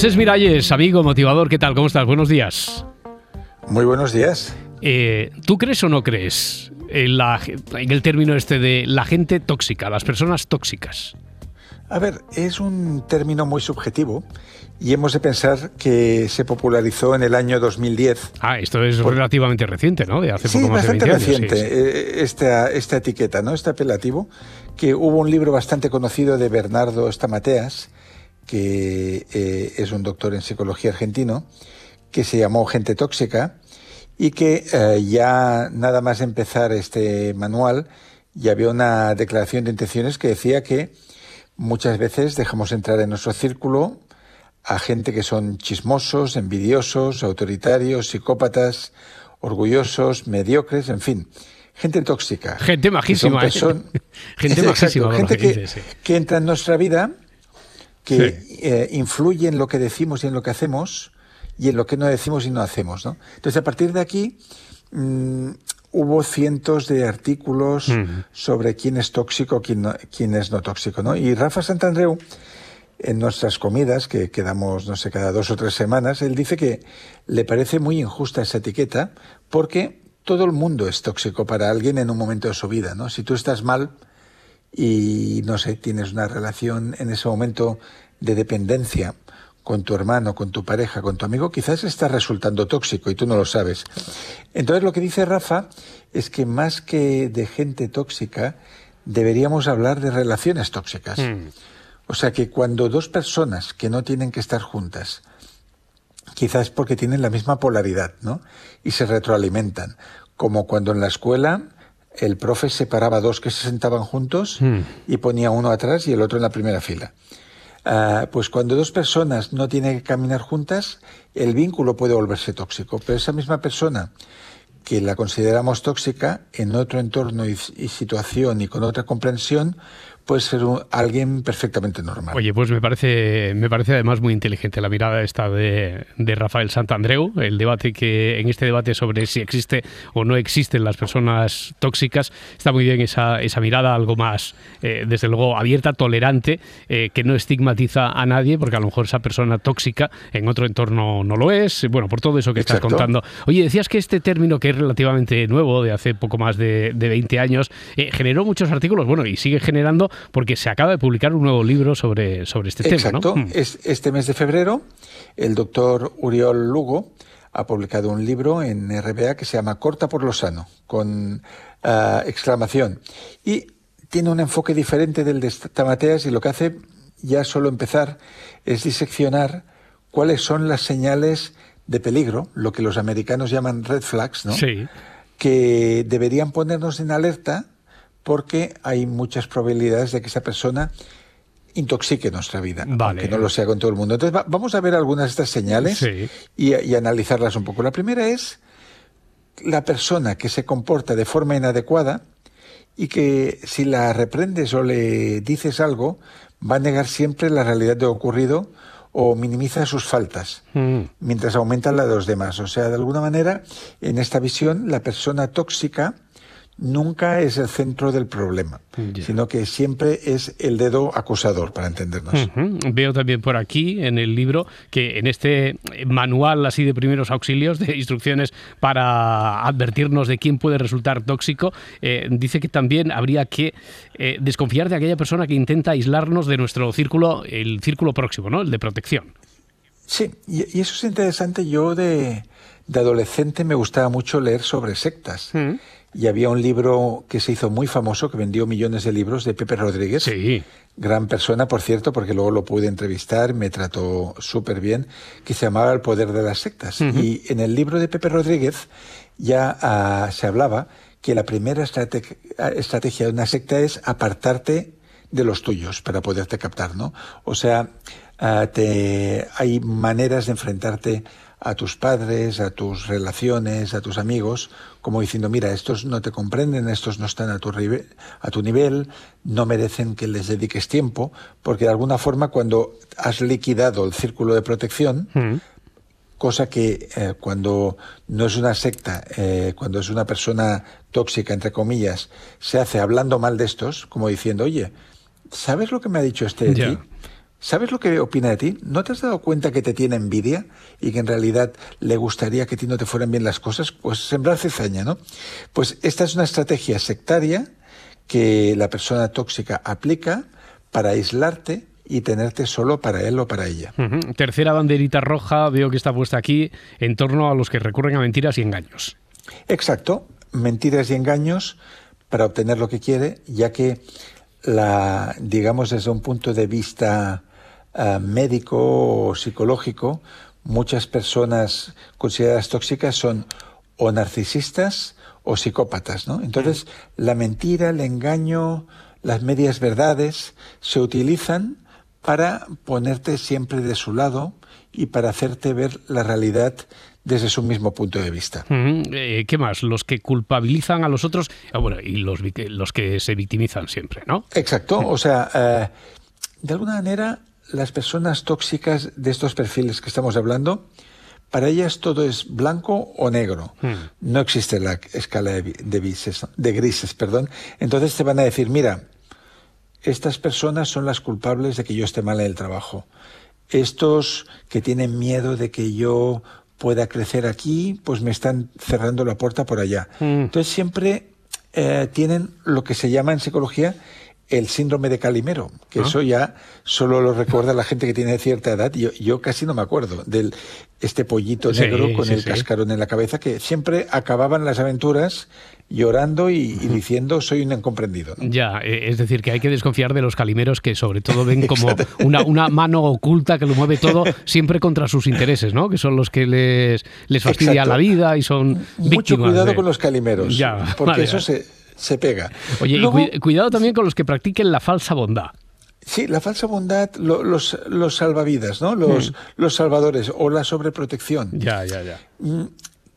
Francés Miralles, amigo, motivador, ¿qué tal? ¿Cómo estás? Buenos días. Muy buenos días. Eh, ¿Tú crees o no crees en, la, en el término este de la gente tóxica, las personas tóxicas? A ver, es un término muy subjetivo y hemos de pensar que se popularizó en el año 2010. Ah, esto es relativamente reciente, ¿no? De hace sí, poco más bastante de 20 reciente años, eh, Esta, esta etiqueta, ¿no? Este apelativo, que hubo un libro bastante conocido de Bernardo Stamateas, que eh, es un doctor en psicología argentino, que se llamó Gente Tóxica y que eh, ya nada más empezar este manual ya había una declaración de intenciones que decía que muchas veces dejamos entrar en nuestro círculo a gente que son chismosos, envidiosos, autoritarios, psicópatas, orgullosos, mediocres, en fin, gente tóxica. Gente majísima. ¿eh? gente majísima. gente que, que entra en nuestra vida que eh, influye en lo que decimos y en lo que hacemos y en lo que no decimos y no hacemos. ¿no? Entonces, a partir de aquí, mm, hubo cientos de artículos sobre quién es tóxico, quién, quién es no tóxico. ¿no? Y Rafa Santandreu, en nuestras comidas, que quedamos, no sé, cada dos o tres semanas, él dice que le parece muy injusta esa etiqueta porque todo el mundo es tóxico para alguien en un momento de su vida. ¿no? Si tú estás mal, y no sé, tienes una relación en ese momento de dependencia con tu hermano, con tu pareja, con tu amigo, quizás está resultando tóxico y tú no lo sabes. Entonces lo que dice Rafa es que más que de gente tóxica, deberíamos hablar de relaciones tóxicas. Hmm. O sea que cuando dos personas que no tienen que estar juntas, quizás porque tienen la misma polaridad, ¿no? Y se retroalimentan, como cuando en la escuela el profe separaba dos que se sentaban juntos hmm. y ponía uno atrás y el otro en la primera fila. Ah, pues cuando dos personas no tienen que caminar juntas, el vínculo puede volverse tóxico, pero esa misma persona que la consideramos tóxica en otro entorno y situación y con otra comprensión, puede ser alguien perfectamente normal. Oye, pues me parece, me parece además muy inteligente la mirada esta de, de Rafael Santandreu, el debate que en este debate sobre si existe o no existen las personas tóxicas, está muy bien esa, esa mirada algo más, eh, desde luego, abierta, tolerante, eh, que no estigmatiza a nadie, porque a lo mejor esa persona tóxica en otro entorno no lo es, bueno, por todo eso que estás contando. Oye, decías que este término, que es relativamente nuevo, de hace poco más de, de 20 años, eh, generó muchos artículos, bueno, y sigue generando porque se acaba de publicar un nuevo libro sobre, sobre este tema. ¿no? Mm. Es, este mes de febrero, el doctor Uriol Lugo ha publicado un libro en RBA que se llama Corta por lo sano, con ah, exclamación. Y tiene un enfoque diferente del de Tamateas y lo que hace ya solo empezar es diseccionar cuáles son las señales de peligro, lo que los americanos llaman red flags, ¿no? Sí. Que deberían ponernos en alerta porque hay muchas probabilidades de que esa persona intoxique nuestra vida, aunque no lo sea con todo el mundo. Entonces vamos a ver algunas de estas señales y, analizarlas un poco. La primera es la persona que se comporta de forma inadecuada y que si la reprendes o le dices algo, va a negar siempre la realidad de lo ocurrido o minimiza sus faltas, mm. mientras aumenta la de los demás. O sea, de alguna manera, en esta visión, la persona tóxica nunca es el centro del problema, sino que siempre es el dedo acusador, para entendernos. Veo también por aquí en el libro que en este manual así de primeros auxilios, de instrucciones para advertirnos de quién puede resultar tóxico, eh, dice que también habría que eh, desconfiar de aquella persona que intenta aislarnos de nuestro círculo, el círculo próximo, ¿no? El de protección. Sí, y, eso es interesante. Yo de, adolescente me gustaba mucho leer sobre sectas. Y había un libro que se hizo muy famoso, que vendió millones de libros, de Pepe Rodríguez. Sí. Gran persona, por cierto, porque luego lo pude entrevistar, me trató súper bien, que se llamaba El poder de las sectas. Y en el libro de Pepe Rodríguez ya ah, se hablaba que la primera estrategia de una secta es apartarte de los tuyos para poderte captar, ¿no? O sea, ah, te, hay maneras de enfrentarte a tus padres, a tus relaciones, a tus amigos, como diciendo, mira, estos no te comprenden, estos no están a tu, a tu nivel, no merecen que les dediques tiempo, porque de alguna forma cuando has liquidado el círculo de protección, mm. cosa que eh, cuando no es una secta, eh, cuando es una persona tóxica, entre comillas, se hace hablando mal de estos, como diciendo, oye, ¿sabes lo que me ha dicho este de ti? ¿Sabes lo que opina de ti? ¿No te has dado cuenta que te tiene envidia y que en realidad le gustaría que a ti no te fueran bien las cosas? Pues sembrar cizaña, ¿no? Pues esta es una estrategia sectaria que la persona tóxica aplica para aislarte y tenerte solo para él o para ella. Tercera banderita roja, veo que está puesta aquí, en torno a los que recurren a mentiras y engaños. Exacto, mentiras y engaños para obtener lo que quiere, ya que la, digamos desde un punto de vista eh, médico o psicológico, muchas personas consideradas tóxicas son o narcisistas o psicópatas, ¿no? Entonces, la mentira, el engaño, las medias verdades se utilizan para ponerte siempre de su lado y para hacerte ver la realidad desde su mismo punto de vista. Eh, ¿Qué más? Los que culpabilizan a los otros ah, bueno, y los, los que se victimizan siempre, ¿no? Exacto. O sea, eh, de alguna manera las personas tóxicas de estos perfiles que estamos hablando, para ellas todo es blanco o negro. Hmm. No existe la escala de, de grises, perdón. Entonces te van a decir, mira, estas personas son las culpables de que yo esté mal en el trabajo. Estos que tienen miedo de que yo pueda crecer aquí, pues me están cerrando la puerta por allá. Hmm. Entonces siempre eh, tienen lo que se llama en psicología el síndrome de Calimero, que ah. eso ya solo lo recuerda la gente que tiene cierta edad. Yo, yo casi no me acuerdo del este pollito negro con el cascarón en la cabeza, que siempre acababan las aventuras llorando y, diciendo soy un incomprendido. Ya, e, es decir, que hay que desconfiar de los calimeros que sobre todo ven como una, una, mano oculta que lo mueve todo siempre contra sus intereses, ¿no? Que son los que les, les fastidia la vida y son Mucho cuidado con los calimeros, ya, porque eso se se pega. Oye, y cuidado también con los que practiquen la falsa bondad. Sí, la falsa bondad, los, los salvavidas, ¿no? Los, mm. los salvadores o la sobreprotección. Ya, ya, ya. Mm,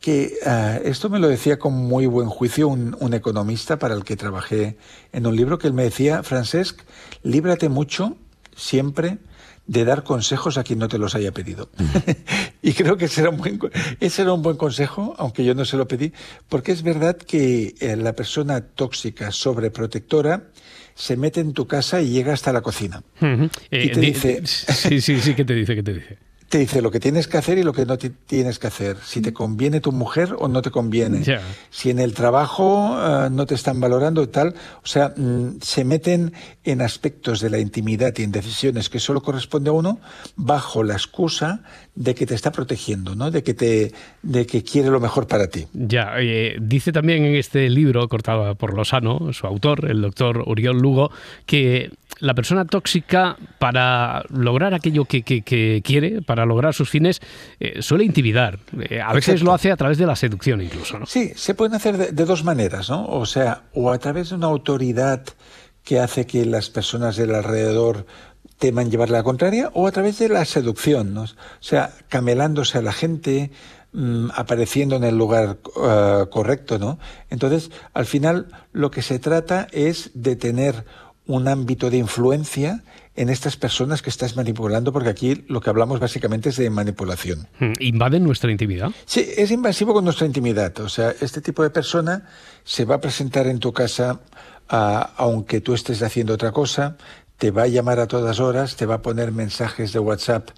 que ah, esto me lo decía con muy buen juicio un, un, economista para el que trabajé en un libro que él me decía, Francesc, líbrate mucho siempre de dar consejos a quien no te los haya pedido. y creo que ese era, un buen, ese era un buen consejo, aunque yo no se lo pedí, porque es verdad que eh, la persona tóxica, sobreprotectora, se mete en tu casa y llega hasta la cocina. y eh, te dice... Sí, sí, sí, ¿qué te dice? ¿Qué te dice? Te dice lo que tienes que hacer y lo que no tienes que hacer. Si te conviene tu mujer o no te conviene. Si en el trabajo eh, no te están valorando y tal. O sea, mm, se meten en aspectos de la intimidad y en decisiones que solo corresponde a uno bajo la excusa de que te está protegiendo, ¿no? De que te, de que quiere lo mejor para ti. Ya, eh, dice también en este libro cortado por Lozano, su autor, el doctor Uriol Lugo, que la persona tóxica, para lograr aquello que, quiere, para lograr sus fines, eh, suele intimidar. Eh, a veces lo hace a través de la seducción incluso. ¿no? Sí, se pueden hacer de, dos maneras, ¿no? O sea, o a través de una autoridad que hace que las personas del alrededor teman llevarle la contraria, o a través de la seducción, ¿no? O sea, camelándose a la gente, mm, apareciendo en el lugar eh, correcto, ¿no? Entonces, al final, lo que se trata es de tener un ámbito de influencia en estas personas que estás manipulando, porque aquí lo que hablamos básicamente es de manipulación. Hmm, ¿Invaden nuestra intimidad? Sí, es invasivo con nuestra intimidad. O sea, este tipo de persona se va a presentar en tu casa aunque tú estés haciendo otra cosa, te va a llamar a todas horas, te va a poner mensajes de WhatsApp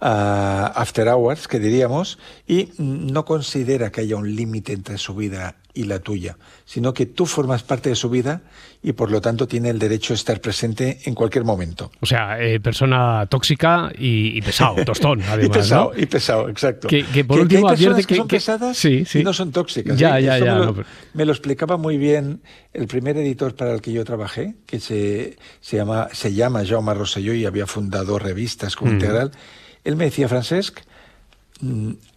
after hours, que diríamos, y no considera que haya un límite entre su vida y la tuya, sino que tú formas parte de su vida y por lo tanto tiene el derecho a estar presente en cualquier momento. O sea, eh, persona tóxica y, pesado, tostón, además. y pesado, y pesado, exacto. Que, por último hay que, que, son pesadas y no son tóxicas. Ya, ¿eh? ya, ya. Me lo, me lo, explicaba muy bien el primer editor para el que yo trabajé, que se, se, llama, se llama Jaume Rosselló y había fundado revistas como mm. Integral. Él me decía, Francesc,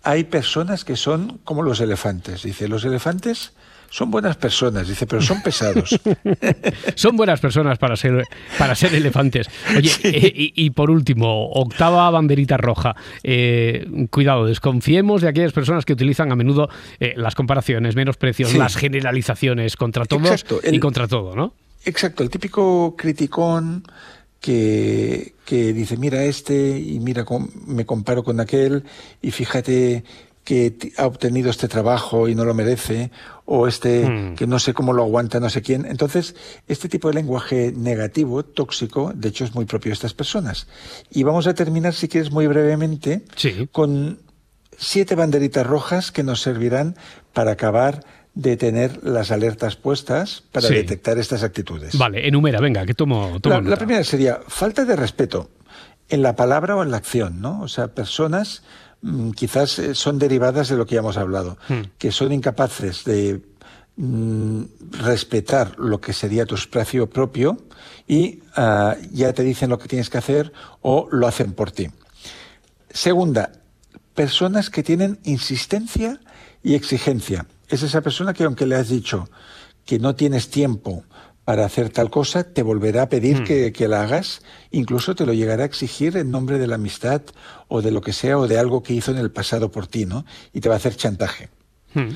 hay personas que son como los elefantes. Dice, los elefantes son buenas personas, dice, pero son pesados. son buenas personas para ser, para ser elefantes. Oye, eh, y, por último, octava banderita roja. Eh, cuidado, desconfiemos de aquellas personas que utilizan a menudo eh, las comparaciones, menos precios, las generalizaciones contra todos y contra todo, ¿no? Exacto, el típico criticón que, que dice, mira este y mira, me comparo con aquel y fíjate que ha obtenido este trabajo y no lo merece, o este hmm. que no sé cómo lo aguanta no sé quién. Entonces, este tipo de lenguaje negativo, tóxico, de hecho es muy propio de estas personas. Y vamos a terminar, si quieres, muy brevemente con siete banderitas rojas que nos servirán para acabar de tener las alertas puestas para detectar estas actitudes. Vale, enumera, venga, que tomo, la, la, primera sería falta de respeto en la palabra o en la acción, ¿no? O sea, personas mm, quizás eh, son derivadas de lo que ya hemos hablado, hmm. que son incapaces de mm, respetar lo que sería tu espacio propio y ah, ya te dicen lo que tienes que hacer o lo hacen por ti. Segunda, personas que tienen insistencia y exigencia es esa persona que aunque le has dicho que no tienes tiempo para hacer tal cosa, te volverá a pedir hmm. que, la hagas, incluso te lo llegará a exigir en nombre de la amistad o de lo que sea o de algo que hizo en el pasado por ti, ¿no? Y te va a hacer chantaje. Hmm.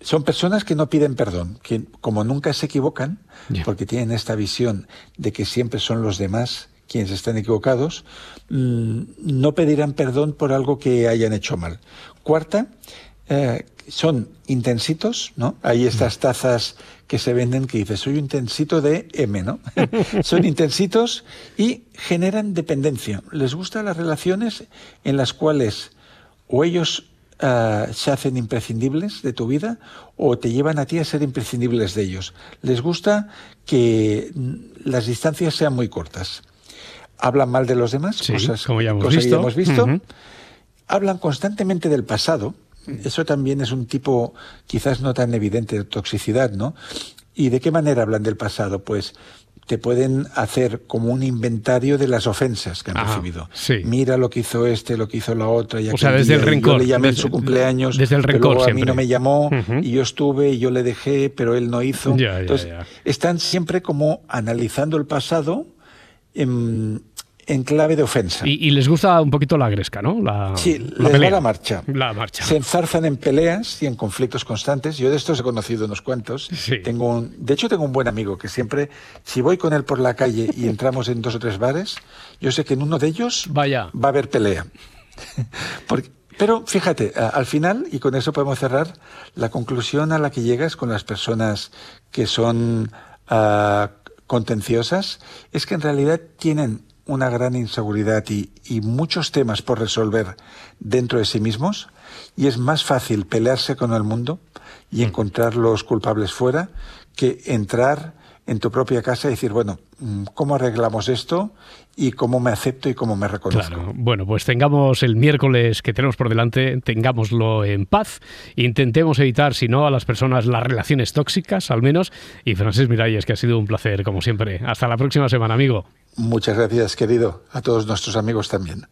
Son personas que no piden perdón, que como nunca se equivocan, porque tienen esta visión de que siempre son los demás quienes están equivocados, mm, no pedirán perdón por algo que hayan hecho mal. Cuarta, eh, son intensitos, ¿no? Hay estas tazas que se venden que dice soy un intensito de M, ¿no? son intensitos y generan dependencia. Les gustan las relaciones en las cuales o ellos eh, se hacen imprescindibles de tu vida o te llevan a ti a ser imprescindibles de ellos. Les gusta que las distancias sean muy cortas. Hablan mal de los demás, cosas, como ya hemos visto. hemos visto. Hablan constantemente del pasado, eso también es un tipo quizás no tan evidente de toxicidad, ¿no? ¿Y de qué manera hablan del pasado? Pues te pueden hacer como un inventario de las ofensas que han recibido. Mira lo que hizo este, lo que hizo la otra. Y o sea, desde el rencor. Yo le llamé en su cumpleaños. Desde el rencor A mí no me llamó y yo estuve y yo le dejé, pero él no hizo. Entonces, están siempre como analizando el pasado en, en clave de ofensa. Y, les gusta un poquito la gresca, ¿no? La, sí, la les la marcha. La marcha. Se enzarzan en peleas y en conflictos constantes. Yo de estos he conocido unos cuantos. Tengo de hecho, tengo un buen amigo que siempre, si voy con él por la calle y entramos en dos o tres bares, yo sé que en uno de ellos Vaya. va a haber pelea. pero fíjate, al final, y con eso podemos cerrar, la conclusión a la que llegas con las personas que son ah, contenciosas es que en realidad tienen una gran inseguridad y, muchos temas por resolver dentro de sí mismos y es más fácil pelearse con el mundo y mm. encontrar los culpables fuera que entrar en tu propia casa y decir, bueno, mm, ¿cómo arreglamos esto? Y cómo me acepto y cómo me reconozco. Claro. Bueno, pues tengamos el miércoles que tenemos por delante, tengámoslo en paz, intentemos evitar, si no, a las personas las relaciones tóxicas, al menos. Y Francis Miralles, que ha sido un placer, como siempre. Hasta la próxima semana, amigo. Muchas gracias, querido. A todos nuestros amigos también.